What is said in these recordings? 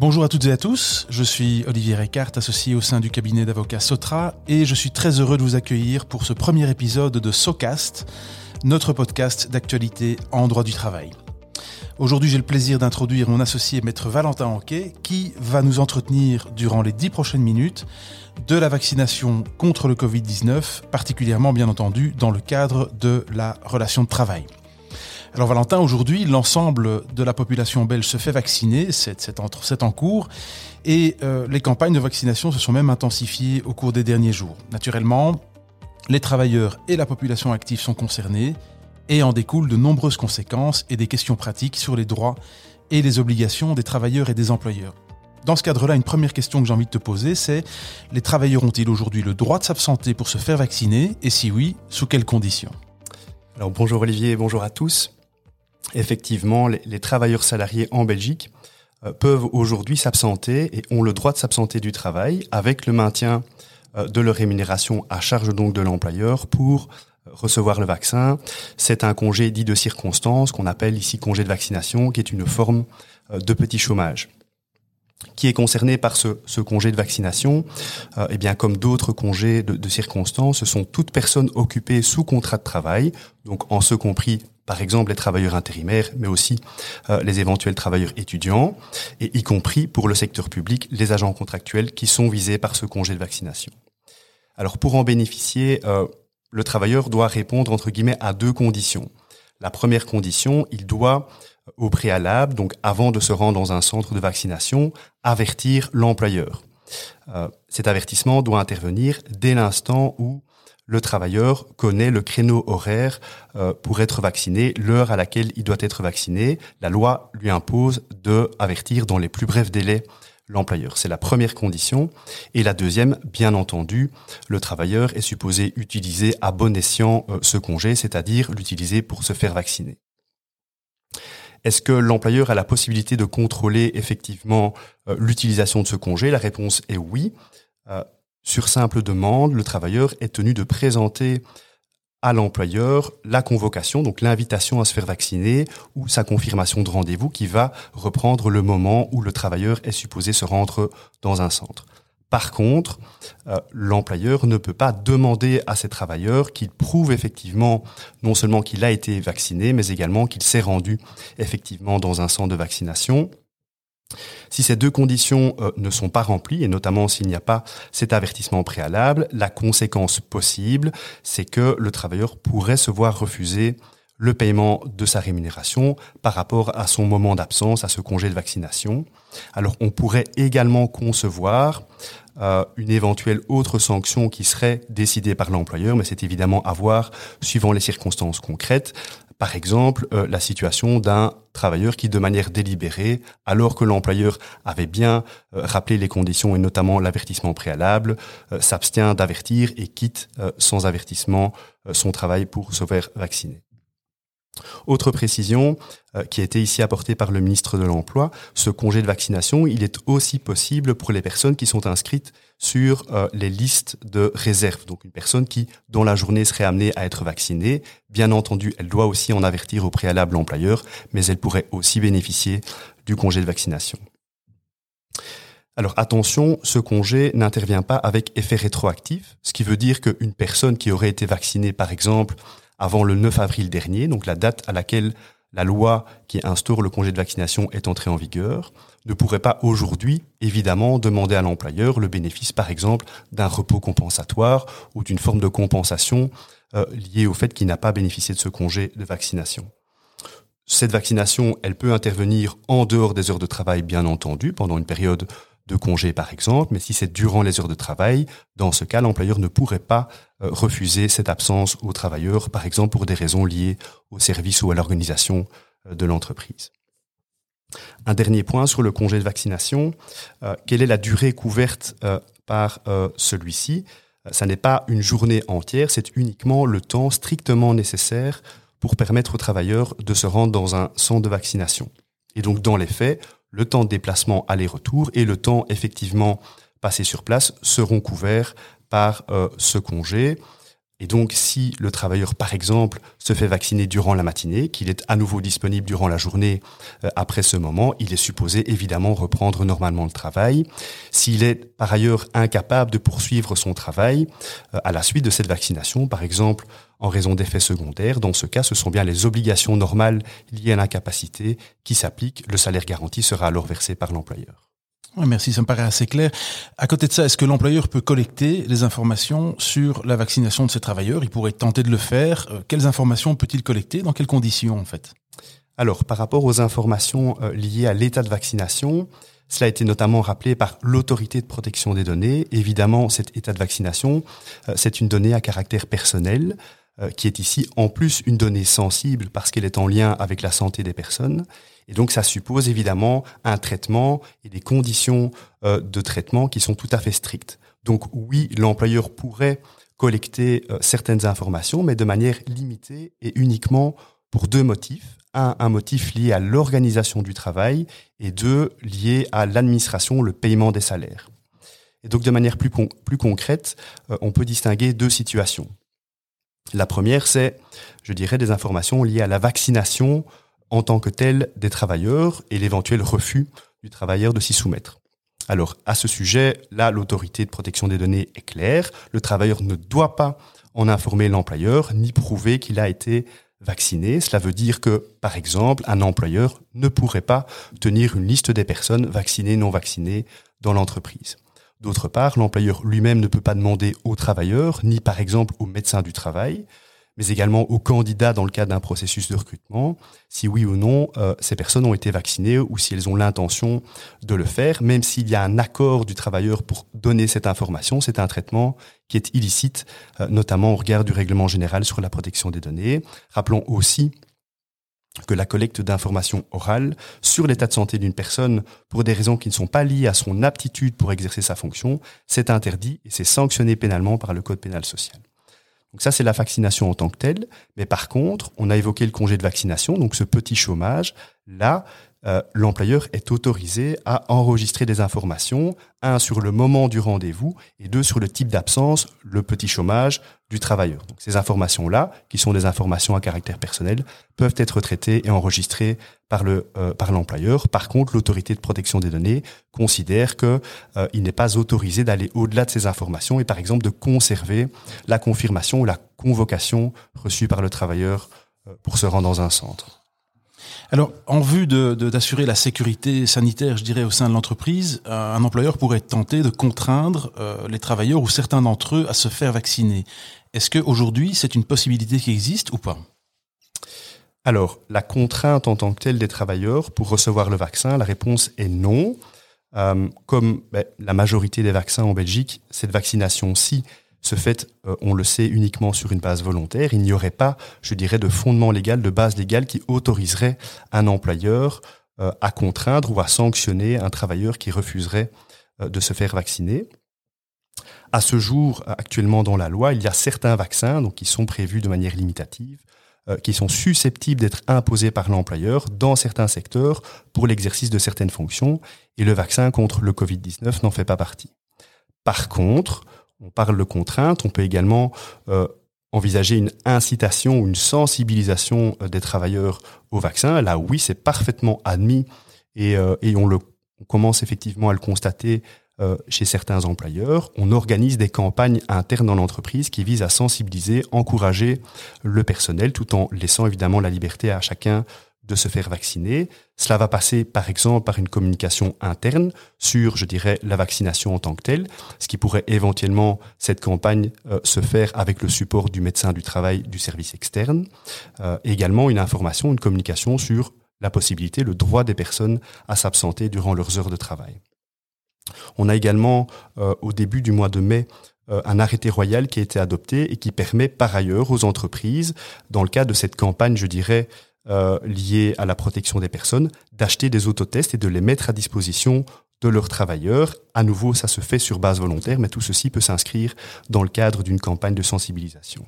Bonjour à toutes et à tous, je suis Olivier Recart, associé au sein du cabinet d'avocats Sotra, et je suis très heureux de vous accueillir pour ce premier épisode de SOCAST, notre podcast d'actualité en droit du travail. Aujourd'hui, j'ai le plaisir d'introduire mon associé maître Valentin Anquet, qui va nous entretenir durant les dix prochaines minutes de la vaccination contre le Covid-19, particulièrement bien entendu dans le cadre de la relation de travail. Alors Valentin, aujourd'hui, l'ensemble de la population belge se fait vacciner, c'est en, cours, et euh, les campagnes de vaccination se sont même intensifiées au cours des derniers jours. Naturellement, les travailleurs et la population active sont concernés, et en découlent de nombreuses conséquences et des questions pratiques sur les droits et les obligations des travailleurs et des employeurs. Dans ce cadre-là, une première question que j'ai envie de te poser, c'est les travailleurs ont-ils aujourd'hui le droit de s'absenter pour se faire vacciner? Et si oui, sous quelles conditions? Alors bonjour Olivier, bonjour à tous effectivement, les, travailleurs salariés en Belgique euh, peuvent aujourd'hui s'absenter et ont le droit de s'absenter du travail avec le maintien euh, de leur rémunération à charge donc de l'employeur pour euh, recevoir le vaccin. C'est un congé dit de circonstance qu'on appelle ici congé de vaccination, qui est une forme de petit chômage qui est concerné par ce, congé de vaccination, eh bien comme d'autres congés de, de circonstances, ce sont toutes personnes occupées sous contrat de travail, donc en ce compris par exemple les travailleurs intérimaires, mais aussi euh, les éventuels travailleurs étudiants, et y compris pour le secteur public, les agents contractuels qui sont visés par ce congé de vaccination. Alors pour en bénéficier, euh, le travailleur doit répondre entre guillemets à deux conditions. La première condition, il doit au préalable, donc avant de se rendre dans un centre de vaccination, avertir l'employeur. Euh, cet avertissement doit intervenir dès l'instant où le travailleur connaît le créneau horaire euh, pour être vacciné, l'heure à laquelle il doit être vacciné. La loi lui impose de avertir dans les plus brefs délais l'employeur. C'est la première condition. Et la deuxième, bien entendu, le travailleur est supposé utiliser à bon escient euh, ce congé, c'est-à-dire l'utiliser pour se faire vacciner. Est-ce que l'employeur a la possibilité de contrôler effectivement euh, l'utilisation de ce congé? La réponse est oui. Sur simple demande, le travailleur est tenu de présenter à l'employeur la convocation, donc l'invitation à se faire vacciner ou sa confirmation de rendez-vous qui va reprendre le moment où le travailleur est supposé se rendre dans un centre. Par contre, euh, l'employeur ne peut pas demander à ses travailleurs qu'il prouve effectivement non seulement qu'il a été vacciné, mais également qu'il s'est rendu effectivement dans un centre de vaccination. Si ces deux conditions euh, ne sont pas remplies, et notamment s'il n'y a pas cet avertissement préalable, la conséquence possible, c'est que le travailleur pourrait se voir refuser le paiement de sa rémunération par rapport à son moment d'absence, à ce congé de vaccination. Alors on pourrait également concevoir euh, une éventuelle autre sanction qui serait décidée par l'employeur, mais c'est évidemment à voir suivant les circonstances concrètes. Par exemple, euh, la situation d'un travailleur qui, de manière délibérée, alors que l'employeur avait bien euh, rappelé les conditions et notamment l'avertissement préalable, euh, s'abstient d'avertir et quitte sans avertissement son travail pour se faire vacciner. Autre précision qui a été ici apportée par le ministre de l'Emploi, ce congé de vaccination, il est aussi possible pour les personnes qui sont inscrites sur euh, les listes de réserve. Donc une personne qui, dans la journée, serait amenée à être vaccinée, bien entendu, elle doit aussi en avertir au préalable l'employeur, mais elle pourrait aussi bénéficier du congé de vaccination. Alors attention, ce congé n'intervient pas avec effet rétroactif, ce qui veut dire qu'une personne qui aurait été vaccinée, par exemple, avant le 9 avril dernier, donc la date à laquelle la loi qui instaure le congé de vaccination est entrée en vigueur, ne pourrait pas aujourd'hui, évidemment, demander à l'employeur le bénéfice, par exemple, d'un repos compensatoire ou d'une forme de compensation euh, liée au fait qu'il n'a pas bénéficié de ce congé de vaccination. Cette vaccination, elle peut intervenir en dehors des heures de travail, bien entendu, pendant une période de congé par exemple, mais si c'est durant les heures de travail, dans ce cas, l'employeur ne pourrait pas euh, refuser cette absence au travailleur, par exemple pour des raisons liées au service ou à l'organisation euh, de l'entreprise. Un dernier point sur le congé de vaccination, euh, quelle est la durée couverte par celui-ci? Ça n'est pas une journée entière, c'est uniquement le temps strictement nécessaire pour permettre aux travailleurs de se rendre dans un centre de vaccination. Et donc, dans les faits, le temps de déplacement aller-retour et le temps effectivement passé sur place seront couverts par euh, ce congé. Et donc, si le travailleur, par exemple, se fait vacciner durant la matinée, qu'il est à nouveau disponible durant la journée euh, après ce moment, il est supposé évidemment reprendre normalement le travail. S'il est par ailleurs incapable de poursuivre son travail euh, à la suite de cette vaccination, par exemple en raison d'effets secondaires, dans ce cas, ce sont bien les obligations normales liées à l'incapacité qui s'appliquent. Le salaire garanti sera alors versé par l'employeur merci, ça me paraît assez clair. À côté de ça, est-ce que l'employeur peut collecter les informations sur la vaccination de ses travailleurs? Il pourrait tenter de le faire. Euh, quelles informations peut-il collecter? Dans quelles conditions, en fait? Alors, par rapport aux informations euh, liées à l'état de vaccination, cela a été notamment rappelé par l'autorité de protection des données. Évidemment, cet état de vaccination, euh, c'est une donnée à caractère personnel qui est ici en plus une donnée sensible parce qu'elle est en lien avec la santé des personnes. Et donc ça suppose évidemment un traitement et des conditions euh, de traitement qui sont tout à fait strictes. Donc oui, l'employeur pourrait collecter euh, certaines informations, mais de manière limitée et uniquement pour deux motifs. Un, un motif lié à l'organisation du travail et deux, lié à l'administration, le paiement des salaires. Et donc de manière plus, plus concrète, euh, on peut distinguer deux situations. La première, c'est, je dirais, des informations liées à la vaccination en tant que tel des travailleurs et l'éventuel refus du travailleur de s'y soumettre. Alors, à ce sujet, là, l'autorité de protection des données est claire. Le travailleur ne doit pas en informer l'employeur ni prouver qu'il a été vacciné. Cela veut dire que, par exemple, un employeur ne pourrait pas tenir une liste des personnes vaccinées, non vaccinées dans l'entreprise. D'autre part, l'employeur lui-même ne peut pas demander au travailleur, ni par exemple au médecin du travail, mais également aux candidats dans le cadre d'un processus de recrutement, si oui ou non euh, ces personnes ont été vaccinées ou si elles ont l'intention de le faire, même s'il y a un accord du travailleur pour donner cette information, c'est un traitement qui est illicite, euh, notamment au regard du règlement général sur la protection des données. Rappelons aussi que la collecte d'informations orales sur l'état de santé d'une personne pour des raisons qui ne sont pas liées à son aptitude pour exercer sa fonction, c'est interdit et c'est sanctionné pénalement par le Code pénal social. Donc ça, c'est la vaccination en tant que telle. Mais par contre, on a évoqué le congé de vaccination, donc ce petit chômage. Là, euh, l'employeur est autorisé à enregistrer des informations, un sur le moment du rendez-vous et deux sur le type d'absence, le petit chômage du travailleur. Donc ces informations-là, qui sont des informations à caractère personnel, peuvent être traitées et enregistrées par le euh, par l'employeur. Par contre, l'autorité de protection des données considère que euh, il n'est pas autorisé d'aller au-delà de ces informations et par exemple de conserver la confirmation ou la convocation reçue par le travailleur pour se rendre dans un centre. Alors, en vue d'assurer de, la sécurité sanitaire, je dirais, au sein de l'entreprise, euh, un employeur pourrait tenter de contraindre euh, les travailleurs ou certains d'entre eux à se faire vacciner. Est-ce qu'aujourd'hui, c'est une possibilité qui existe ou pas? Alors, la contrainte en tant que telle des travailleurs pour recevoir le vaccin, la réponse est non. Euh, comme ben, la majorité des vaccins en Belgique, cette vaccination-ci ce fait, euh, on le sait uniquement sur une base volontaire. Il n'y aurait pas, je dirais, de fondement légal, de base légale qui autoriserait un employeur euh, à contraindre ou à sanctionner un travailleur qui refuserait euh, de se faire vacciner. À ce jour, actuellement dans la loi, il y a certains vaccins donc, qui sont prévus de manière limitative, qui sont susceptibles d'être imposés par l'employeur dans certains secteurs pour l'exercice de certaines fonctions, et le vaccin contre le Covid-19 n'en fait pas partie. Par contre, on parle de contrainte, on peut également euh, envisager une incitation ou une sensibilisation euh, des travailleurs au vaccin. Là, oui, c'est parfaitement admis et, euh, on, le, on commence effectivement à le constater chez certains employeurs. On organise des campagnes internes dans l'entreprise qui visent à sensibiliser, encourager le personnel tout en laissant évidemment la liberté à chacun de se faire vacciner. Cela va passer par exemple par une communication interne sur, je dirais, la vaccination en tant que telle, ce qui pourrait éventuellement, cette campagne, euh, se faire avec le support du médecin du travail du service externe. Euh, également une information, une communication sur la possibilité, le droit des personnes à s'absenter durant leurs heures de travail. On a également, euh, au début du mois de mai, un arrêté royal qui a été adopté et qui permet par ailleurs aux entreprises, dans le cadre de cette campagne, je dirais, euh, liées à la protection des personnes, d'acheter des autotests et de les mettre à disposition de leurs travailleurs. À nouveau, ça se fait sur base volontaire, mais tout ceci peut s'inscrire dans le cadre d'une campagne de sensibilisation.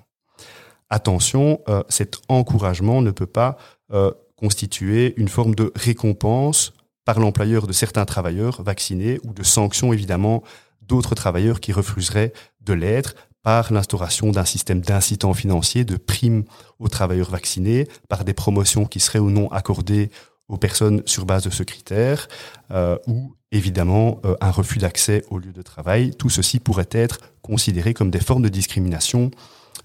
Attention, euh, cet encouragement ne peut pas euh, constituer une forme de récompense par l'employeur de certains travailleurs vaccinés ou de sanctions évidemment d'autres travailleurs qui refuseraient de l'être par l'instauration d'un système d'incitants financiers, de primes aux travailleurs vaccinés, par des promotions qui seraient ou non accordées aux personnes sur base de ce critère, euh, ou évidemment euh, un refus d'accès au lieu de travail. Tout ceci pourrait être considéré comme des formes de discrimination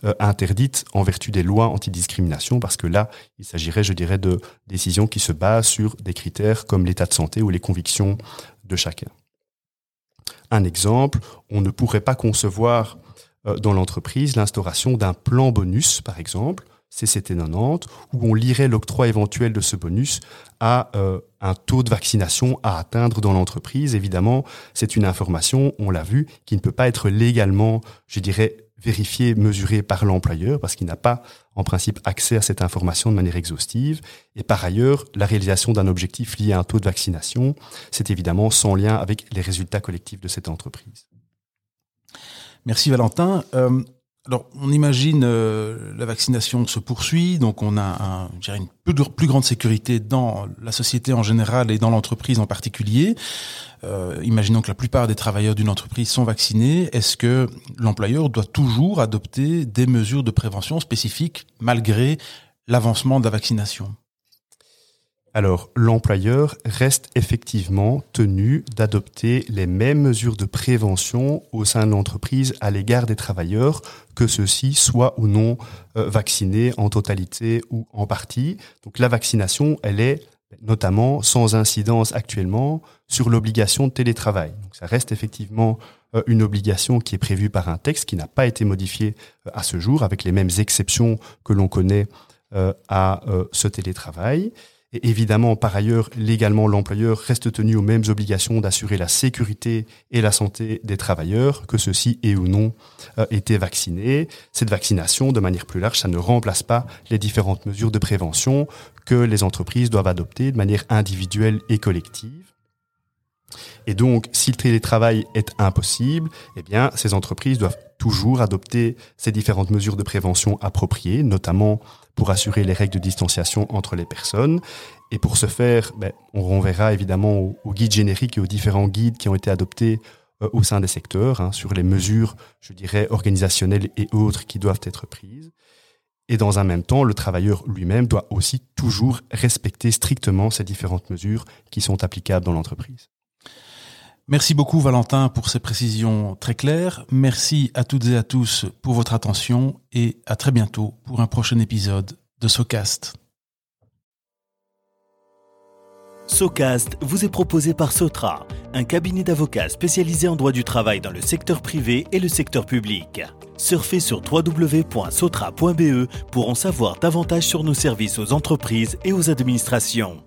euh, interdites en vertu des lois antidiscrimination, parce que là, il s'agirait, je dirais, de décisions qui se basent sur des critères comme l'état de santé ou les convictions de chacun. Un exemple, on ne pourrait pas concevoir dans l'entreprise l'instauration d'un plan bonus, par exemple, CCT90, où on lirait l'octroi éventuel de ce bonus à euh, un taux de vaccination à atteindre dans l'entreprise. Évidemment, c'est une information, on l'a vu, qui ne peut pas être légalement, je dirais, vérifiée, mesurée par l'employeur, parce qu'il n'a pas, en principe, accès à cette information de manière exhaustive. Et par ailleurs, la réalisation d'un objectif lié à un taux de vaccination, c'est évidemment sans lien avec les résultats collectifs de cette entreprise. Merci Valentin. Euh, alors, on imagine euh, la vaccination se poursuit, donc on a un, une plus, grande sécurité dans la société en général et dans l'entreprise en particulier. Euh, imaginons que la plupart des travailleurs d'une entreprise sont vaccinés. Est-ce que l'employeur doit toujours adopter des mesures de prévention spécifiques malgré l'avancement de la vaccination? Alors, l'employeur reste effectivement tenu d'adopter les mêmes mesures de prévention au sein de l'entreprise à l'égard des travailleurs, que ceux-ci soient ou non euh, vaccinés en totalité ou en partie. Donc, la vaccination, elle est notamment sans incidence actuellement sur l'obligation de télétravail. Donc, ça reste effectivement euh, une obligation qui est prévue par un texte qui n'a pas été modifié euh, à ce jour, avec les mêmes exceptions que l'on connaît à ce télétravail. Évidemment, par ailleurs, légalement, l'employeur reste tenu aux mêmes obligations d'assurer la sécurité et la santé des travailleurs, que ceux-ci aient ou non euh, été vaccinés. Cette vaccination, de manière plus large, ça ne remplace pas les différentes mesures de prévention que les entreprises doivent adopter de manière individuelle et collective. Et donc, si le télétravail est impossible, eh bien, ces entreprises doivent toujours adopter ces différentes mesures de prévention appropriées, notamment pour assurer les règles de distanciation entre les personnes. Et pour ce faire, ben, on renverra évidemment au, au, guide générique et aux différents guides qui ont été adoptés euh, au sein des secteurs hein, sur les mesures, je dirais, organisationnelles et autres qui doivent être prises. Et dans un même temps, le travailleur lui-même doit aussi toujours respecter strictement ces différentes mesures qui sont applicables dans l'entreprise. Merci beaucoup Valentin pour ces précisions très claires. Merci à toutes et à tous pour votre attention et à très bientôt pour un prochain épisode de SoCast. SoCast vous est proposé par Sotra, un cabinet d'avocats spécialisé en droit du travail dans le secteur privé et le secteur public. Surfez sur www.sotra.be pour en savoir davantage sur nos services aux entreprises et aux administrations.